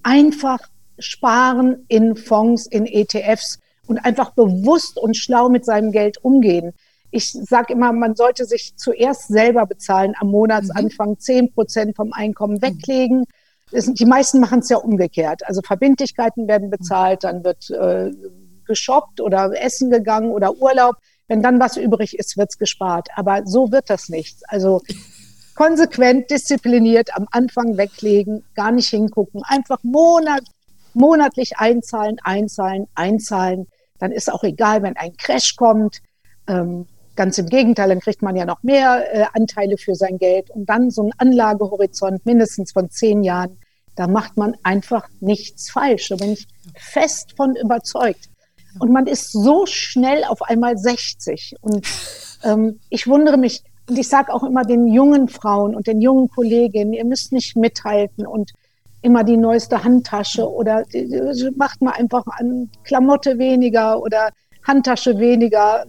einfach sparen in Fonds, in ETFs und einfach bewusst und schlau mit seinem Geld umgehen. Ich sage immer, man sollte sich zuerst selber bezahlen am Monatsanfang, 10 Prozent vom Einkommen weglegen die meisten machen es ja umgekehrt. Also Verbindlichkeiten werden bezahlt, dann wird äh, geshoppt oder essen gegangen oder Urlaub. Wenn dann was übrig ist, wird's gespart. Aber so wird das nicht. Also konsequent, diszipliniert am Anfang weglegen, gar nicht hingucken, einfach monat, monatlich einzahlen, einzahlen, einzahlen. Dann ist auch egal, wenn ein Crash kommt. Ähm, Ganz im Gegenteil, dann kriegt man ja noch mehr äh, Anteile für sein Geld und dann so ein Anlagehorizont mindestens von zehn Jahren. Da macht man einfach nichts falsch. Da bin ich fest von überzeugt. Und man ist so schnell auf einmal 60. Und ähm, ich wundere mich, und ich sage auch immer den jungen Frauen und den jungen Kolleginnen, ihr müsst nicht mithalten und immer die neueste Handtasche oder macht mal einfach an Klamotte weniger oder Handtasche weniger,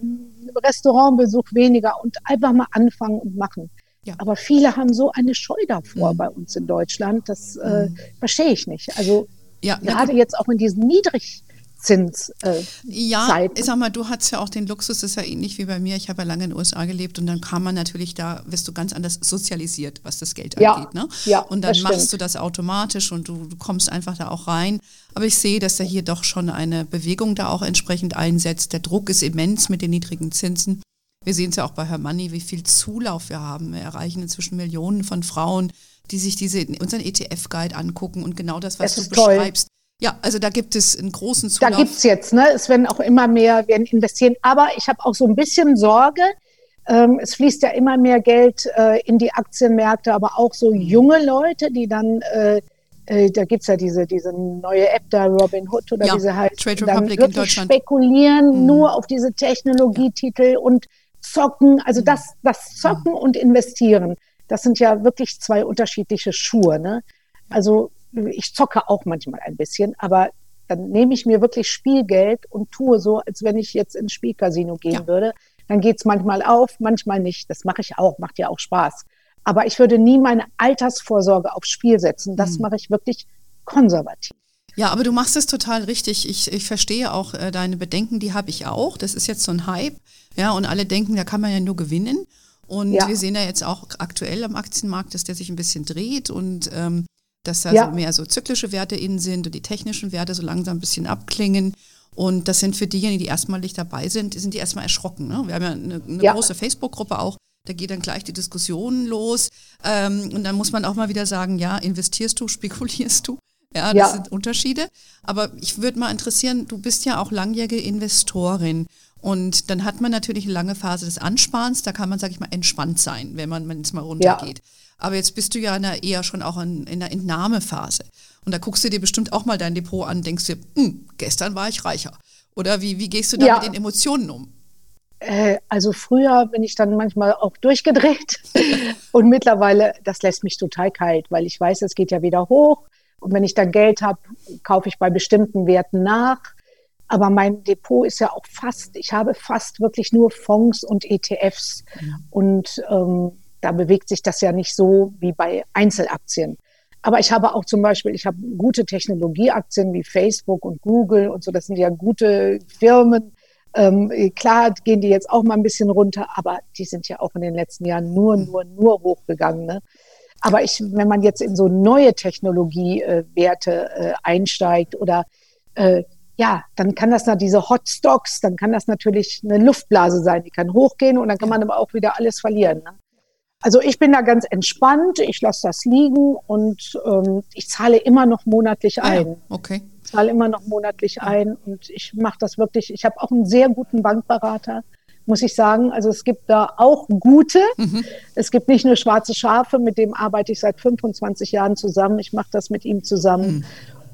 Restaurantbesuch weniger und einfach mal anfangen und machen. Ja. Aber viele haben so eine Scheu davor mhm. bei uns in Deutschland. Das äh, mhm. verstehe ich nicht. Also ja, gerade jetzt auch in diesen niedrig Zins. Äh, ja, Zeiten. ich sag mal, du hast ja auch den Luxus, das ist ja ähnlich wie bei mir. Ich habe ja lange in den USA gelebt und dann kann man natürlich da, wirst du ganz anders sozialisiert, was das Geld ja, angeht. Ne? Ja, und dann machst stimmt. du das automatisch und du, du, kommst einfach da auch rein. Aber ich sehe, dass da hier doch schon eine Bewegung da auch entsprechend einsetzt. Der Druck ist immens mit den niedrigen Zinsen. Wir sehen es ja auch bei Herr Money, wie viel Zulauf wir haben. Wir erreichen inzwischen Millionen von Frauen, die sich diese, unseren ETF-Guide angucken und genau das, was das du beschreibst. Toll ja, also da gibt es einen großen Zulauf. Da gibt es jetzt, ne? Es werden auch immer mehr werden investieren. Aber ich habe auch so ein bisschen Sorge. Ähm, es fließt ja immer mehr Geld äh, in die Aktienmärkte, aber auch so junge Leute, die dann, äh, äh, da gibt es ja diese, diese neue App da, Robin Hood oder ja, diese halt, Trade Republic dann wirklich spekulieren mhm. nur auf diese Technologietitel und zocken. Also mhm. das, das Zocken mhm. und Investieren, das sind ja wirklich zwei unterschiedliche Schuhe. Ne? Also ich zocke auch manchmal ein bisschen, aber dann nehme ich mir wirklich Spielgeld und tue so, als wenn ich jetzt ins Spielcasino gehen ja. würde. Dann geht es manchmal auf, manchmal nicht. Das mache ich auch, macht ja auch Spaß. Aber ich würde nie meine Altersvorsorge aufs Spiel setzen. Das mhm. mache ich wirklich konservativ. Ja, aber du machst es total richtig. Ich, ich verstehe auch äh, deine Bedenken, die habe ich auch. Das ist jetzt so ein Hype. Ja, und alle denken, da kann man ja nur gewinnen. Und ja. wir sehen ja jetzt auch aktuell am Aktienmarkt, dass der sich ein bisschen dreht und ähm, dass da ja. so mehr so zyklische Werte innen sind und die technischen Werte so langsam ein bisschen abklingen. Und das sind für diejenigen, die erstmalig dabei sind, sind die erstmal erschrocken. Ne? Wir haben ja eine, eine ja. große Facebook-Gruppe auch, da geht dann gleich die Diskussion los. Ähm, und dann muss man auch mal wieder sagen, ja, investierst du, spekulierst du? Ja, das ja. sind Unterschiede. Aber ich würde mal interessieren, du bist ja auch langjährige Investorin. Und dann hat man natürlich eine lange Phase des Ansparens, da kann man, sag ich mal, entspannt sein, wenn man, es mal runtergeht. Ja. Aber jetzt bist du ja in der, eher schon auch in, in der Entnahmephase. Und da guckst du dir bestimmt auch mal dein Depot an, denkst dir, hm, gestern war ich reicher. Oder wie, wie gehst du da ja. mit den Emotionen um? Äh, also früher bin ich dann manchmal auch durchgedreht und mittlerweile, das lässt mich total kalt, weil ich weiß, es geht ja wieder hoch und wenn ich dann Geld habe, kaufe ich bei bestimmten Werten nach. Aber mein Depot ist ja auch fast, ich habe fast wirklich nur Fonds und ETFs. Mhm. Und ähm, da bewegt sich das ja nicht so wie bei Einzelaktien. Aber ich habe auch zum Beispiel, ich habe gute Technologieaktien wie Facebook und Google und so. Das sind ja gute Firmen. Ähm, klar gehen die jetzt auch mal ein bisschen runter, aber die sind ja auch in den letzten Jahren nur, nur, nur hochgegangen. Ne? Aber ich, wenn man jetzt in so neue Technologiewerte äh, einsteigt oder äh, ja, dann kann das na diese Hotstocks, dann kann das natürlich eine Luftblase sein, die kann hochgehen und dann kann man aber auch wieder alles verlieren. Ne? Also ich bin da ganz entspannt, ich lasse das liegen und ähm, ich zahle immer noch monatlich ein. Ah. Okay. Ich zahle immer noch monatlich ein und ich mache das wirklich. Ich habe auch einen sehr guten Bankberater, muss ich sagen. Also es gibt da auch gute. Mhm. Es gibt nicht nur schwarze Schafe, mit dem arbeite ich seit 25 Jahren zusammen. Ich mache das mit ihm zusammen. Mhm.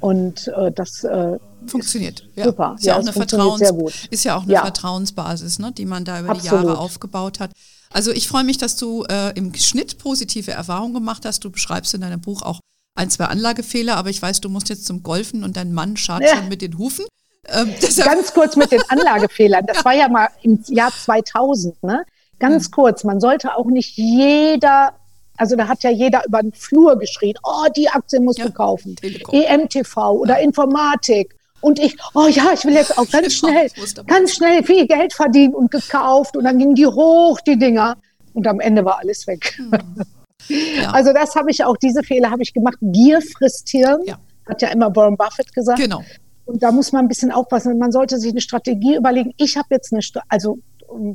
Und äh, das äh, funktioniert. Ja. Super. Ist ja, ja auch eine Vertrauens, ist ja auch eine ja. Vertrauensbasis, ne, die man da über Absolut. die Jahre aufgebaut hat. Also ich freue mich, dass du äh, im Schnitt positive Erfahrungen gemacht hast. Du beschreibst in deinem Buch auch ein, zwei Anlagefehler, aber ich weiß, du musst jetzt zum Golfen und dein Mann schart ja. schon mit den Hufen. Ähm, Ganz kurz mit den Anlagefehlern. Das ja. war ja mal im Jahr 2000. Ne? Ganz mhm. kurz, man sollte auch nicht jeder also da hat ja jeder über den Flur geschrien, oh, die Aktie musst ja, du kaufen. Telekom. EMTV oder. Informatik. Und ich, oh ja, ich will jetzt auch ganz schnell, ganz schnell viel Geld verdienen und gekauft. Und dann gingen die hoch, die Dinger. Und am Ende war alles weg. Hm. Ja. Also das habe ich auch, diese Fehler habe ich gemacht. Gier frisst Hirn, ja. hat ja immer Warren Buffett gesagt. Genau. Und da muss man ein bisschen aufpassen. Man sollte sich eine Strategie überlegen. Ich habe jetzt eine, also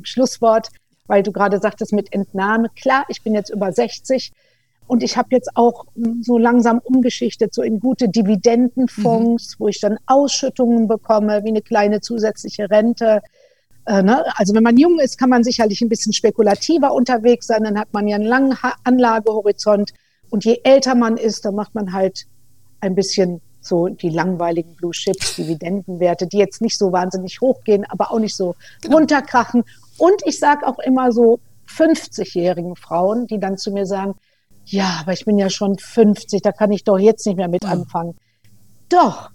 Schlusswort, weil du gerade sagtest mit Entnahme. Klar, ich bin jetzt über 60 und ich habe jetzt auch so langsam umgeschichtet, so in gute Dividendenfonds, mhm. wo ich dann Ausschüttungen bekomme, wie eine kleine zusätzliche Rente. Äh, ne? Also wenn man jung ist, kann man sicherlich ein bisschen spekulativer unterwegs sein, dann hat man ja einen langen Anlagehorizont. Und je älter man ist, dann macht man halt ein bisschen so die langweiligen Blue Chips, Dividendenwerte, die jetzt nicht so wahnsinnig hochgehen, aber auch nicht so genau. runterkrachen. Und ich sage auch immer so 50-jährigen Frauen, die dann zu mir sagen, ja, aber ich bin ja schon 50, da kann ich doch jetzt nicht mehr mit anfangen. Doch,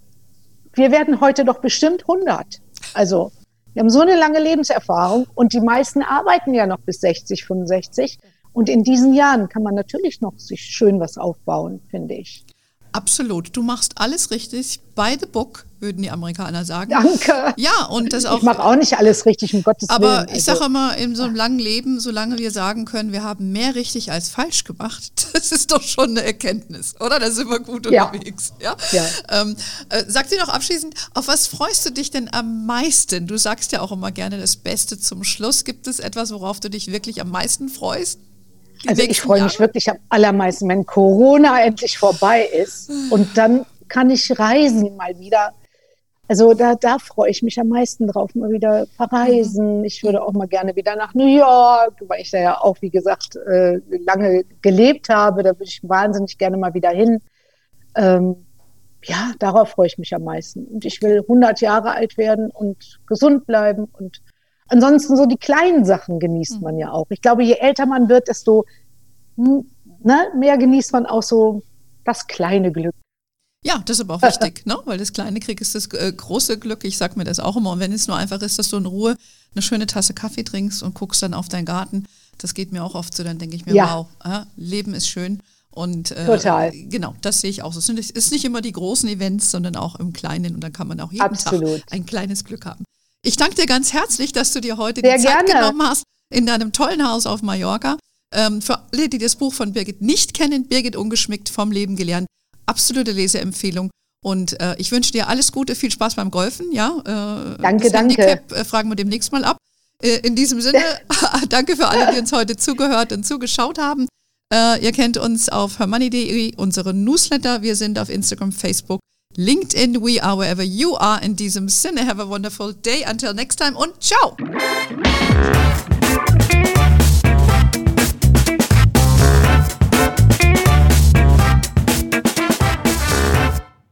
wir werden heute doch bestimmt 100. Also, wir haben so eine lange Lebenserfahrung und die meisten arbeiten ja noch bis 60, 65. Und in diesen Jahren kann man natürlich noch sich schön was aufbauen, finde ich. Absolut. Du machst alles richtig. By the book, würden die Amerikaner sagen. Danke. Ja, und das auch. Ich mache auch nicht alles richtig, um Gottes aber Willen. Aber ich sage also immer, in so einem langen Leben, solange wir sagen können, wir haben mehr richtig als falsch gemacht, das ist doch schon eine Erkenntnis, oder? Da sind wir gut ja. unterwegs. Ja. ja. Ähm, äh, sag dir noch abschließend, auf was freust du dich denn am meisten? Du sagst ja auch immer gerne das Beste zum Schluss. Gibt es etwas, worauf du dich wirklich am meisten freust? Also ich freue mich wirklich am allermeisten, wenn Corona endlich vorbei ist und dann kann ich reisen mal wieder. Also da, da freue ich mich am meisten drauf, mal wieder verreisen. Mhm. Ich würde auch mal gerne wieder nach New York, weil ich da ja auch, wie gesagt, äh, lange gelebt habe. Da würde ich wahnsinnig gerne mal wieder hin. Ähm, ja, darauf freue ich mich am meisten. Und ich will 100 Jahre alt werden und gesund bleiben und ansonsten so die kleinen Sachen genießt man ja auch. Ich glaube, je älter man wird, desto ne, mehr genießt man auch so das kleine Glück. Ja, das ist aber auch wichtig, ne? weil das kleine Krieg ist das äh, große Glück. Ich sag mir das auch immer. Und wenn es nur einfach ist, dass du in Ruhe eine schöne Tasse Kaffee trinkst und guckst dann auf deinen Garten, das geht mir auch oft so, dann denke ich mir, ja. wow, äh, Leben ist schön. Und äh, Total. genau, das sehe ich auch so. Es ist nicht immer die großen Events, sondern auch im Kleinen und dann kann man auch jeden Absolut. Tag ein kleines Glück haben. Ich danke dir ganz herzlich, dass du dir heute Sehr die Zeit gerne. genommen hast in deinem tollen Haus auf Mallorca. Ähm, für alle, die das Buch von Birgit nicht kennen, Birgit ungeschmickt vom Leben gelernt, absolute Leseempfehlung. Und äh, ich wünsche dir alles Gute, viel Spaß beim Golfen. Ja, äh, danke, danke. Handicap äh, fragen wir demnächst mal ab. Äh, in diesem Sinne, danke für alle, die uns heute zugehört und zugeschaut haben. Äh, ihr kennt uns auf hermoney.de, unsere Newsletter. Wir sind auf Instagram, Facebook, LinkedIn. We are wherever you are. In diesem Sinne, have a wonderful day. Until next time und ciao.